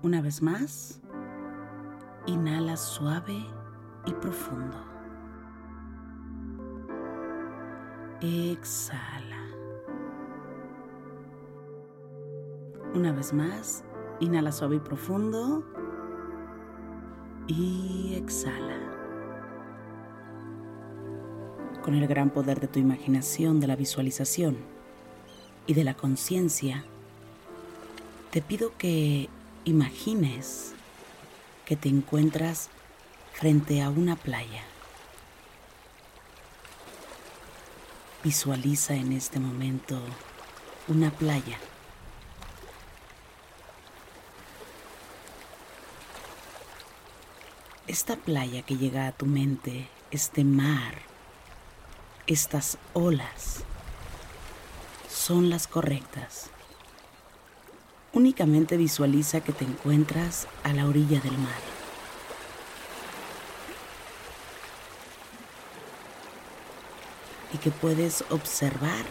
Una vez más, inhala suave y profundo. Exhala. Una vez más, inhala suave y profundo. Y exhala. Con el gran poder de tu imaginación, de la visualización y de la conciencia, te pido que imagines que te encuentras frente a una playa. Visualiza en este momento una playa. Esta playa que llega a tu mente, este mar, estas olas, son las correctas. Únicamente visualiza que te encuentras a la orilla del mar. Y que puedes observar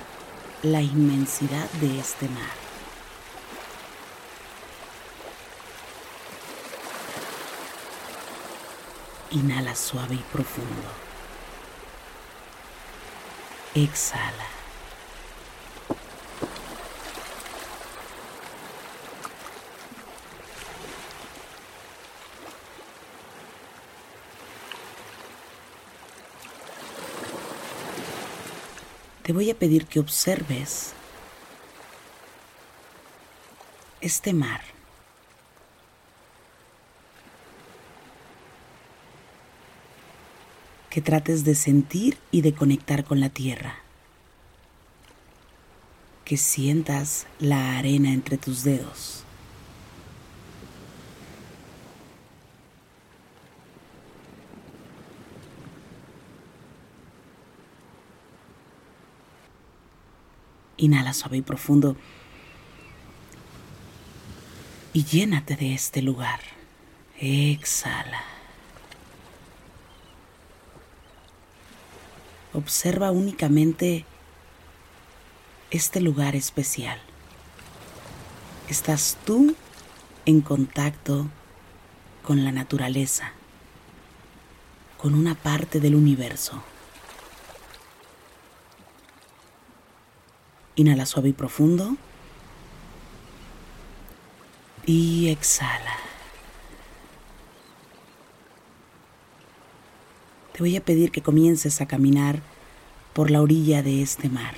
la inmensidad de este mar. Inhala suave y profundo. Exhala. Te voy a pedir que observes este mar. Que trates de sentir y de conectar con la tierra. Que sientas la arena entre tus dedos. Inhala suave y profundo y llénate de este lugar. Exhala. Observa únicamente este lugar especial. Estás tú en contacto con la naturaleza, con una parte del universo. Inhala suave y profundo. Y exhala. Te voy a pedir que comiences a caminar por la orilla de este mar,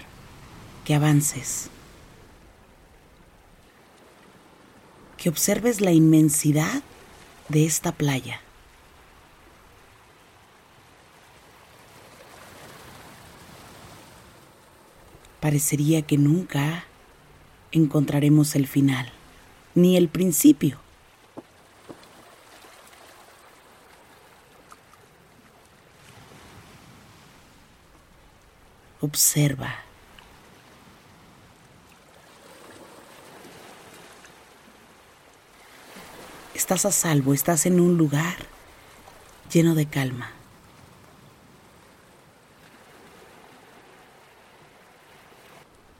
que avances. que observes la inmensidad de esta playa. Parecería que nunca encontraremos el final, ni el principio. Observa. Estás a salvo, estás en un lugar lleno de calma.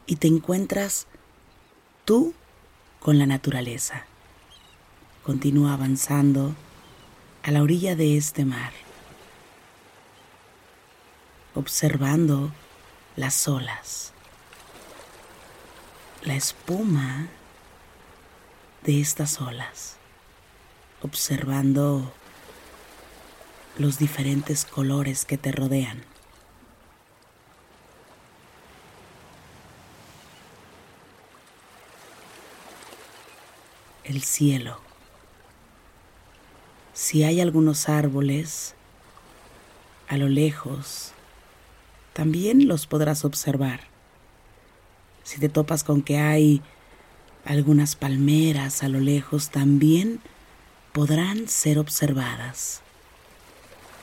Y te encuentras tú con la naturaleza. Continúa avanzando a la orilla de este mar, observando las olas, la espuma de estas olas, observando los diferentes colores que te rodean. El cielo. Si hay algunos árboles a lo lejos, también los podrás observar. Si te topas con que hay algunas palmeras a lo lejos, también podrán ser observadas.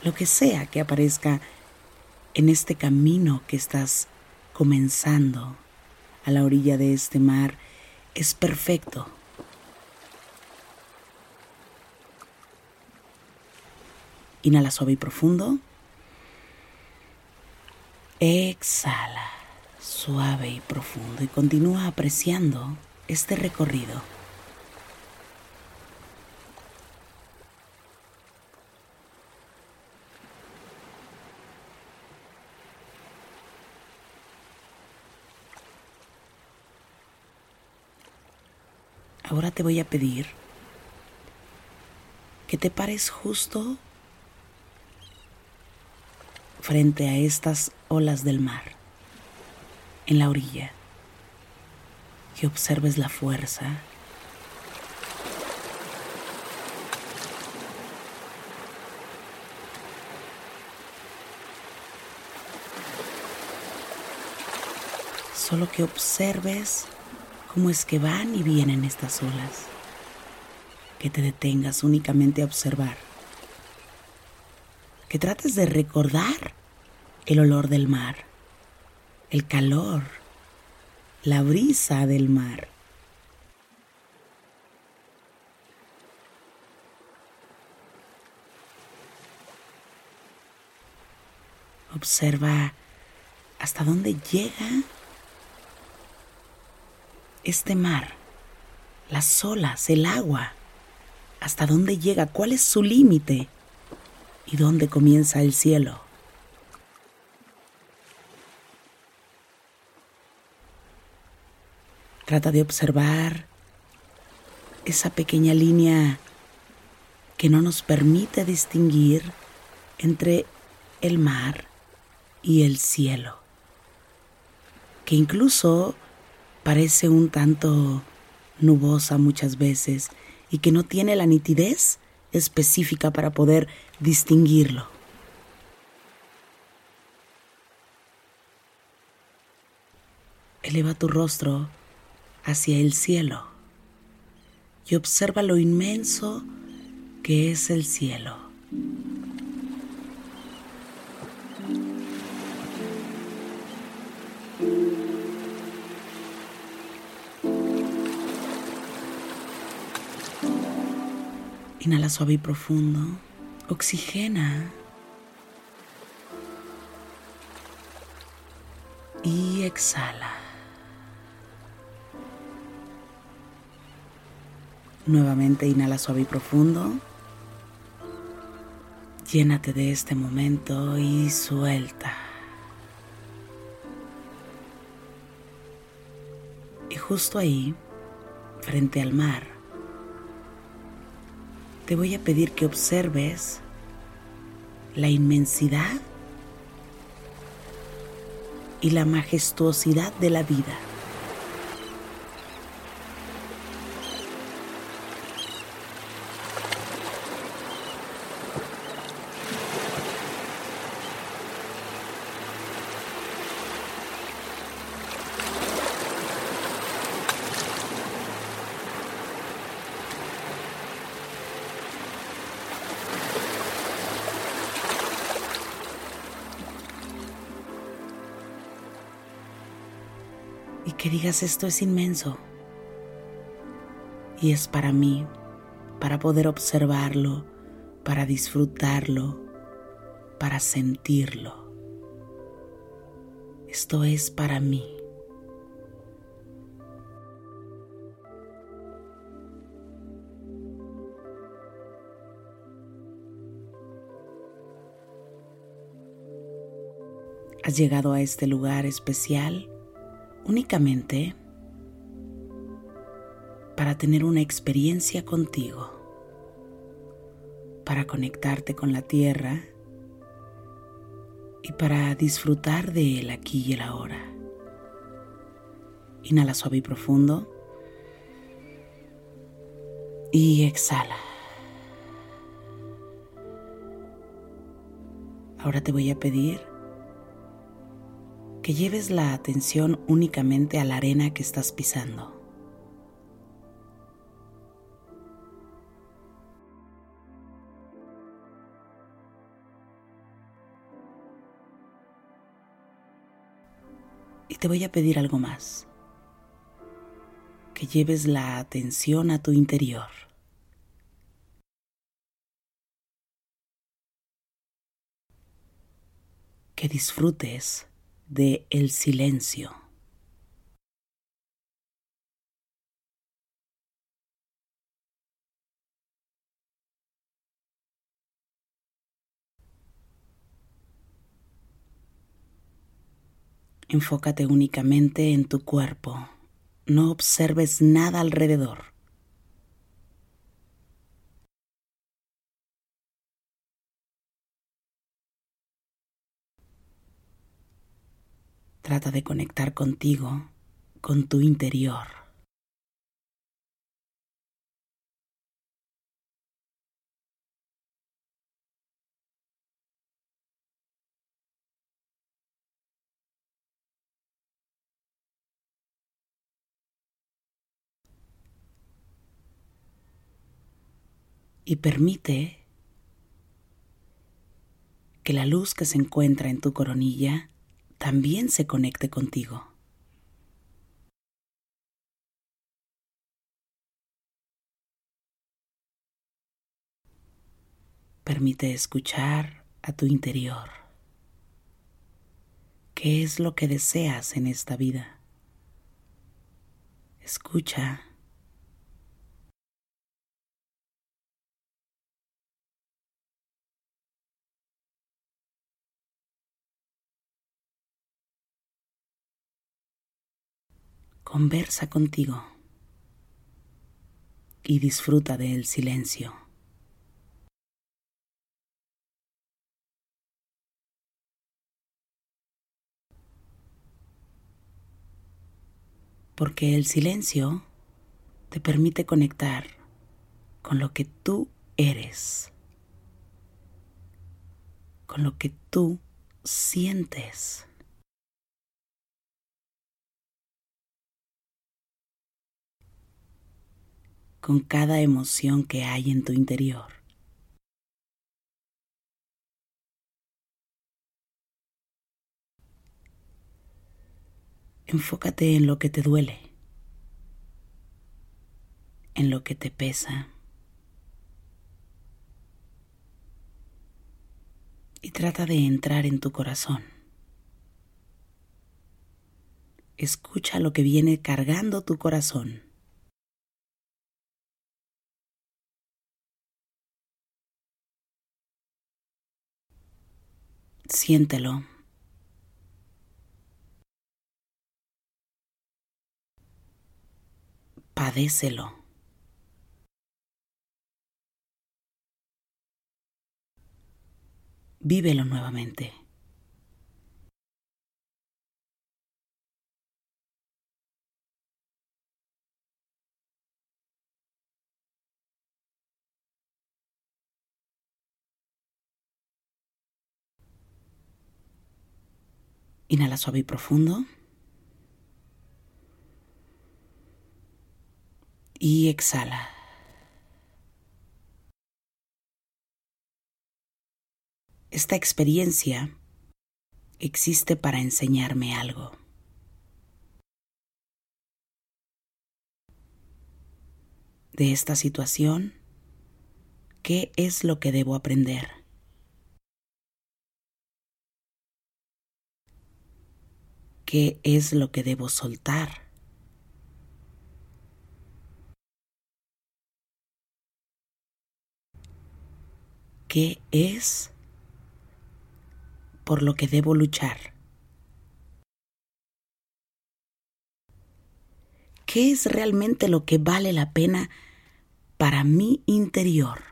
Lo que sea que aparezca en este camino que estás comenzando a la orilla de este mar es perfecto. Inhala suave y profundo. Exhala suave y profundo y continúa apreciando este recorrido. Ahora te voy a pedir que te pares justo frente a estas olas del mar, en la orilla, que observes la fuerza solo que observes cómo es que van y vienen estas olas, que te detengas únicamente a observar, que trates de recordar el olor del mar, el calor, la brisa del mar. Observa hasta dónde llega este mar, las olas, el agua, hasta dónde llega, cuál es su límite y dónde comienza el cielo. Trata de observar esa pequeña línea que no nos permite distinguir entre el mar y el cielo, que incluso parece un tanto nubosa muchas veces y que no tiene la nitidez específica para poder distinguirlo. Eleva tu rostro hacia el cielo y observa lo inmenso que es el cielo. Inhala suave y profundo. Oxigena. Y exhala. Nuevamente inhala suave y profundo. Llénate de este momento y suelta. Y justo ahí, frente al mar, te voy a pedir que observes la inmensidad y la majestuosidad de la vida. Digas esto es inmenso y es para mí, para poder observarlo, para disfrutarlo, para sentirlo. Esto es para mí. Has llegado a este lugar especial únicamente para tener una experiencia contigo, para conectarte con la tierra y para disfrutar de él aquí y el ahora. Inhala suave y profundo y exhala. Ahora te voy a pedir que lleves la atención únicamente a la arena que estás pisando. Y te voy a pedir algo más, que lleves la atención a tu interior. Que disfrutes de el silencio. Enfócate únicamente en tu cuerpo. No observes nada alrededor. Trata de conectar contigo, con tu interior. Y permite que la luz que se encuentra en tu coronilla también se conecte contigo. Permite escuchar a tu interior. ¿Qué es lo que deseas en esta vida? Escucha conversa contigo y disfruta del silencio. Porque el silencio te permite conectar con lo que tú eres, con lo que tú sientes. Con cada emoción que hay en tu interior. Enfócate en lo que te duele, en lo que te pesa. Y trata de entrar en tu corazón. Escucha lo que viene cargando tu corazón. Siéntelo. Padécelo. Vívelo nuevamente. Inhala suave y profundo. Y exhala. Esta experiencia existe para enseñarme algo. De esta situación, ¿qué es lo que debo aprender? ¿Qué es lo que debo soltar? ¿Qué es por lo que debo luchar? ¿Qué es realmente lo que vale la pena para mi interior?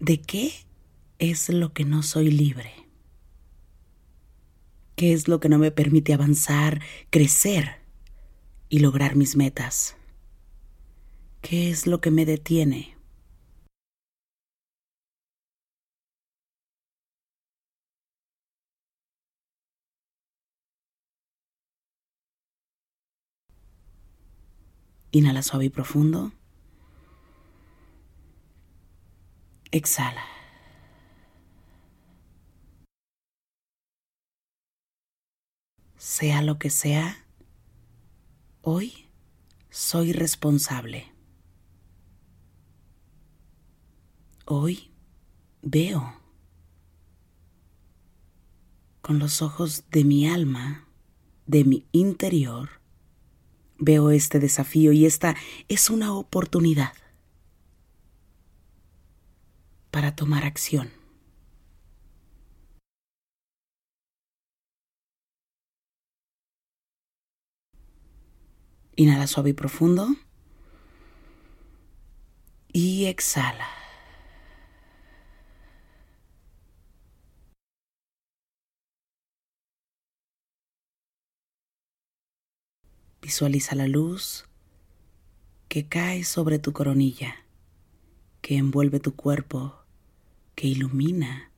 ¿De qué es lo que no soy libre? ¿Qué es lo que no me permite avanzar, crecer y lograr mis metas? ¿Qué es lo que me detiene? Inhala suave y profundo. Exhala. Sea lo que sea, hoy soy responsable. Hoy veo con los ojos de mi alma, de mi interior, veo este desafío y esta es una oportunidad para tomar acción. Inhala suave y profundo. Y exhala. Visualiza la luz que cae sobre tu coronilla, que envuelve tu cuerpo que ilumina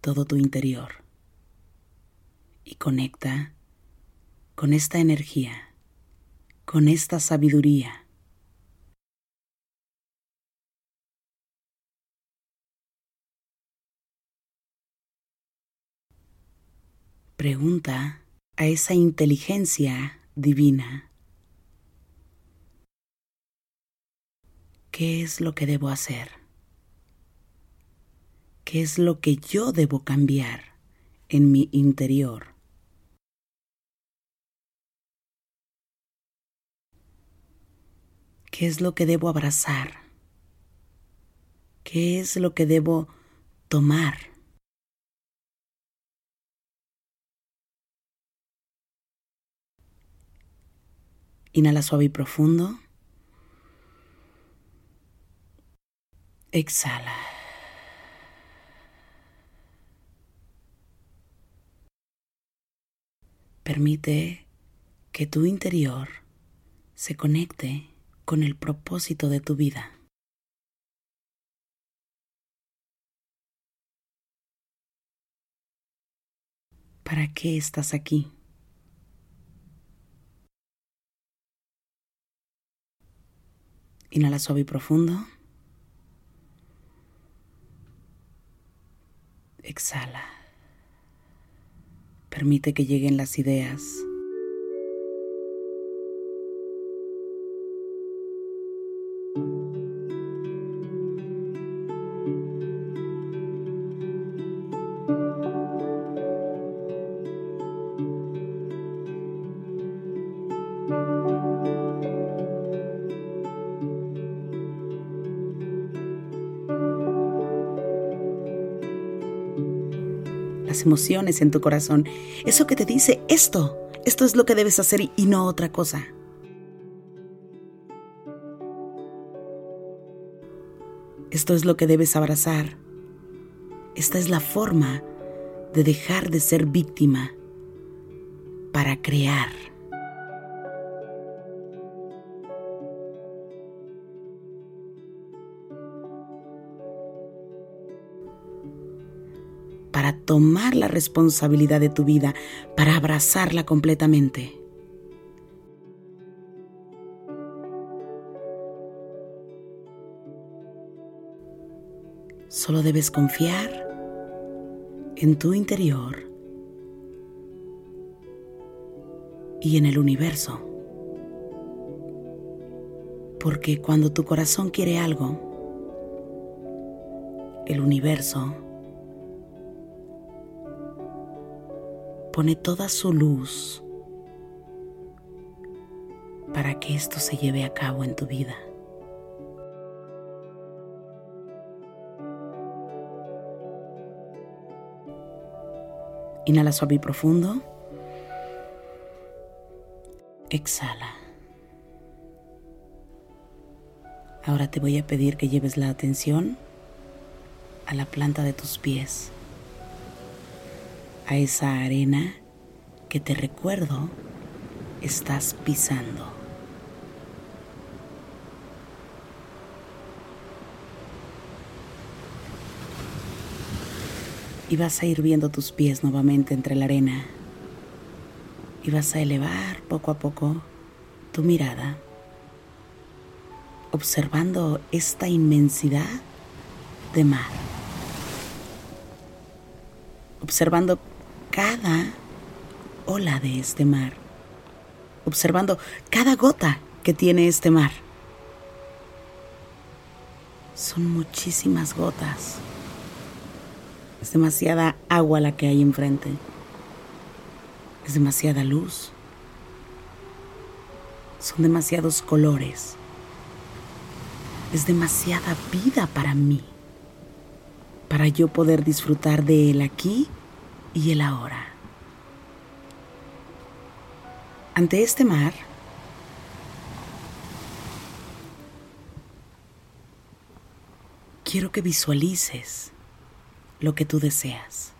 todo tu interior y conecta con esta energía, con esta sabiduría. Pregunta a esa inteligencia divina. ¿Qué es lo que debo hacer? Qué es lo que yo debo cambiar en mi interior. ¿Qué es lo que debo abrazar? ¿Qué es lo que debo tomar? Inhala suave y profundo. Exhala. Permite que tu interior se conecte con el propósito de tu vida. ¿Para qué estás aquí? Inhala suave y profundo. Exhala. Permite que lleguen las ideas. Las emociones en tu corazón, eso que te dice esto, esto es lo que debes hacer y no otra cosa. Esto es lo que debes abrazar. Esta es la forma de dejar de ser víctima para crear. Tomar la responsabilidad de tu vida, para abrazarla completamente. Solo debes confiar en tu interior y en el universo. Porque cuando tu corazón quiere algo, el universo pone toda su luz para que esto se lleve a cabo en tu vida. Inhala suave y profundo. Exhala. Ahora te voy a pedir que lleves la atención a la planta de tus pies, a esa arena que te recuerdo estás pisando. Y vas a ir viendo tus pies nuevamente entre la arena. Y vas a elevar poco a poco tu mirada, observando esta inmensidad de mar. Observando cada ola de este mar observando cada gota que tiene este mar. Son muchísimas gotas. Es demasiada agua la que hay enfrente. Es demasiada luz. Son demasiados colores. Es demasiada vida para mí. Para yo poder disfrutar de él aquí y el ahora. ante este mar, quiero que visualices lo que tú deseas.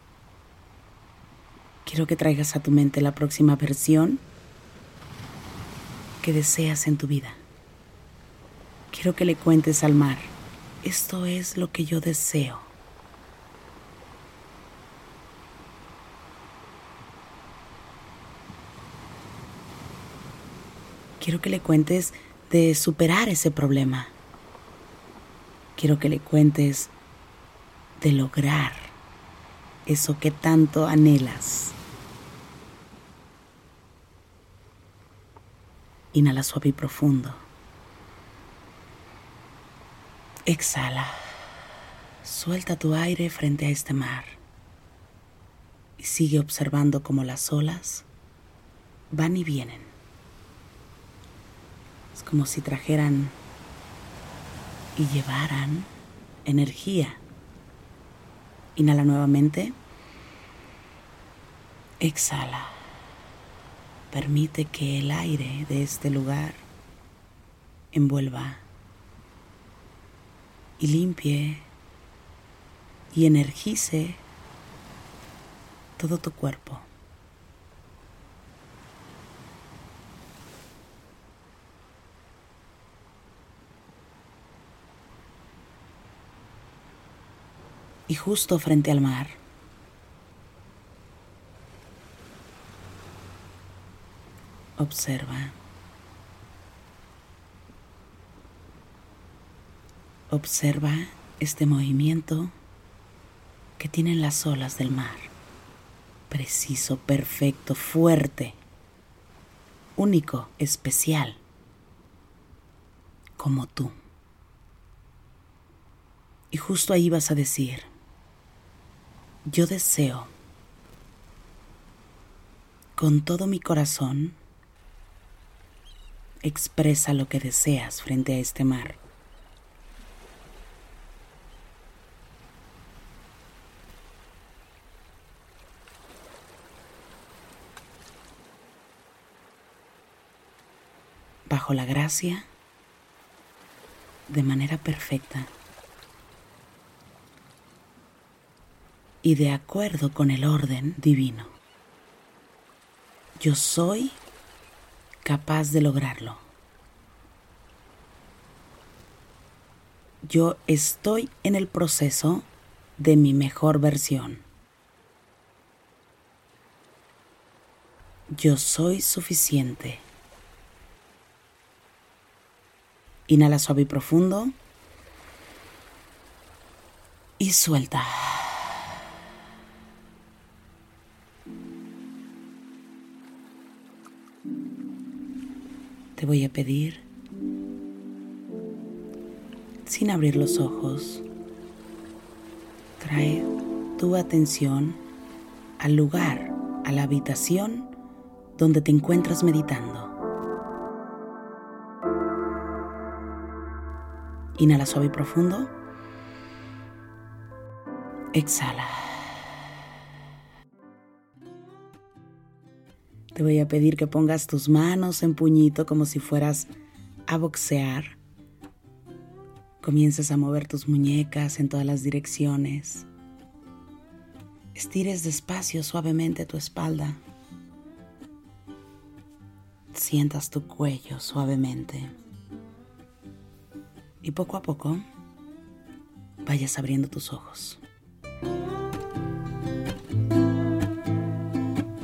Quiero que traigas a tu mente la próxima versión que deseas en tu vida. Quiero que le cuentes al mar, esto es lo que yo deseo. Quiero que le cuentes de superar ese problema. Quiero que le cuentes de lograr eso que tanto anhelas. Inhala suave y profundo. Exhala. Suelta tu aire frente a este mar y sigue observando cómo las olas van y vienen como si trajeran y llevaran energía. Inhala nuevamente. Exhala. Permite que el aire de este lugar envuelva y limpie y energice todo tu cuerpo. Y justo frente al mar. Observa. Observa este movimiento que tienen las olas del mar. Preciso, perfecto, fuerte, único, especial, como tú. Y justo ahí vas a decir, yo deseo con todo mi corazón, expresa lo que deseas frente a este mar. Bajo la gracia, de manera perfecta. Y de acuerdo con el orden divino. Yo soy capaz de lograrlo. Yo estoy en el proceso de mi mejor versión. Yo soy suficiente. Inhala suave y profundo. Y suelta. Te voy a pedir, sin abrir los ojos, trae tu atención al lugar, a la habitación donde te encuentras meditando. Inhala suave y profundo. Exhala. Te voy a pedir que pongas tus manos en puñito como si fueras a boxear. Comiences a mover tus muñecas en todas las direcciones. Estires despacio, suavemente tu espalda. Sientas tu cuello suavemente. Y poco a poco vayas abriendo tus ojos.